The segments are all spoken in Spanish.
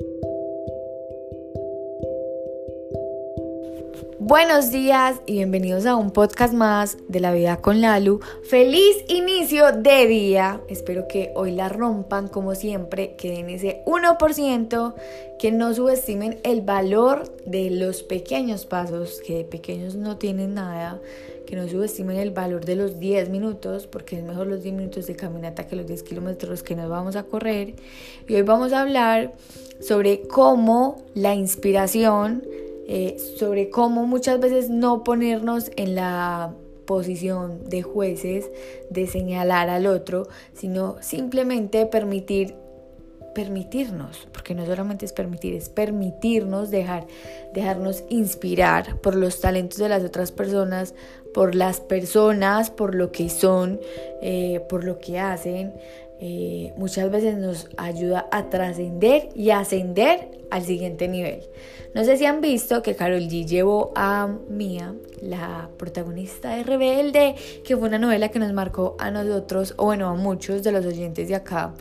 Thank you. Buenos días y bienvenidos a un podcast más de la vida con Lalu. Feliz inicio de día. Espero que hoy la rompan como siempre, que den ese 1%, que no subestimen el valor de los pequeños pasos, que de pequeños no tienen nada, que no subestimen el valor de los 10 minutos, porque es mejor los 10 minutos de caminata que los 10 kilómetros que nos vamos a correr. Y hoy vamos a hablar sobre cómo la inspiración eh, sobre cómo muchas veces no ponernos en la posición de jueces, de señalar al otro, sino simplemente permitir permitirnos, porque no solamente es permitir, es permitirnos dejar, dejarnos inspirar por los talentos de las otras personas, por las personas, por lo que son, eh, por lo que hacen. Eh, muchas veces nos ayuda a trascender y ascender al siguiente nivel. No sé si han visto que Carol G llevó a Mia, la protagonista de Rebelde, que fue una novela que nos marcó a nosotros, o bueno, a muchos de los oyentes de acá.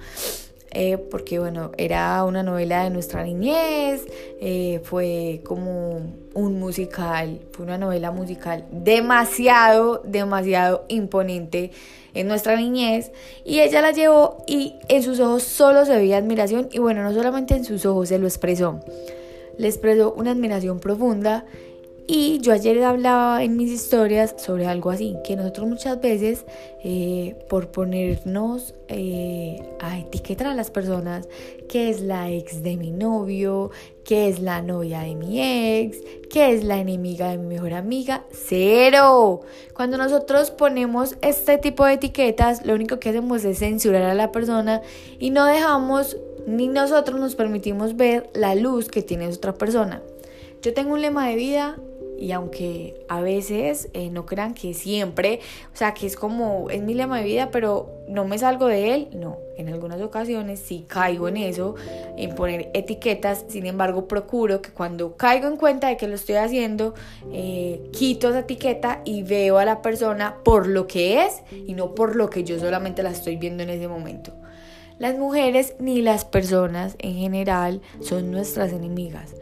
Eh, porque bueno, era una novela de nuestra niñez, eh, fue como un musical, fue una novela musical demasiado, demasiado imponente en nuestra niñez y ella la llevó y en sus ojos solo se veía admiración y bueno, no solamente en sus ojos se lo expresó, le expresó una admiración profunda y yo ayer hablaba en mis historias sobre algo así, que nosotros muchas veces eh, por ponernos eh, a etiquetar a las personas, que es la ex de mi novio, que es la novia de mi ex, que es la enemiga de mi mejor amiga, cero. Cuando nosotros ponemos este tipo de etiquetas, lo único que hacemos es censurar a la persona y no dejamos ni nosotros nos permitimos ver la luz que tiene otra persona. Yo tengo un lema de vida y aunque a veces eh, no crean que siempre, o sea, que es como, es mi lema de vida, pero no me salgo de él, no, en algunas ocasiones sí caigo en eso, en poner etiquetas, sin embargo procuro que cuando caigo en cuenta de que lo estoy haciendo, eh, quito esa etiqueta y veo a la persona por lo que es y no por lo que yo solamente la estoy viendo en ese momento. Las mujeres ni las personas en general son nuestras enemigas.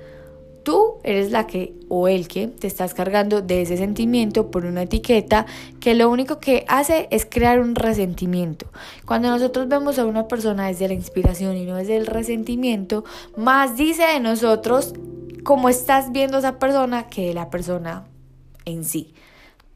Eres la que o el que te estás cargando de ese sentimiento por una etiqueta que lo único que hace es crear un resentimiento. Cuando nosotros vemos a una persona desde la inspiración y no desde el resentimiento, más dice de nosotros cómo estás viendo esa persona que de la persona en sí.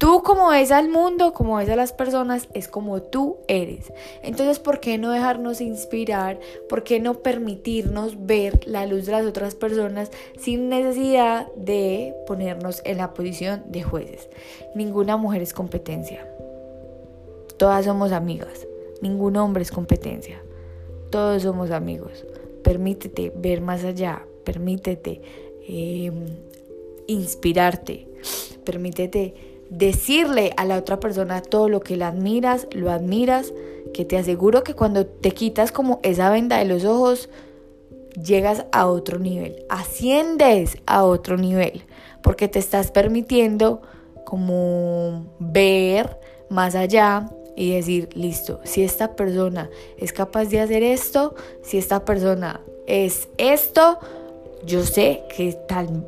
Tú como ves al mundo, como ves a las personas, es como tú eres. Entonces, ¿por qué no dejarnos inspirar? ¿Por qué no permitirnos ver la luz de las otras personas sin necesidad de ponernos en la posición de jueces? Ninguna mujer es competencia. Todas somos amigas. Ningún hombre es competencia. Todos somos amigos. Permítete ver más allá. Permítete em, inspirarte. Permítete decirle a la otra persona todo lo que la admiras, lo admiras, que te aseguro que cuando te quitas como esa venda de los ojos, llegas a otro nivel, asciendes a otro nivel, porque te estás permitiendo como ver más allá y decir, listo, si esta persona es capaz de hacer esto, si esta persona es esto, yo sé que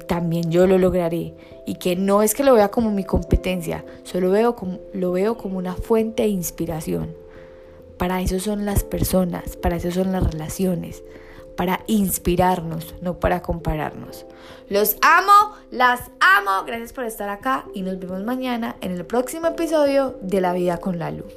también yo lo lograré y que no es que lo vea como mi competencia, solo veo como, lo veo como una fuente de inspiración. Para eso son las personas, para eso son las relaciones, para inspirarnos, no para compararnos. Los amo, las amo, gracias por estar acá y nos vemos mañana en el próximo episodio de La vida con la luz.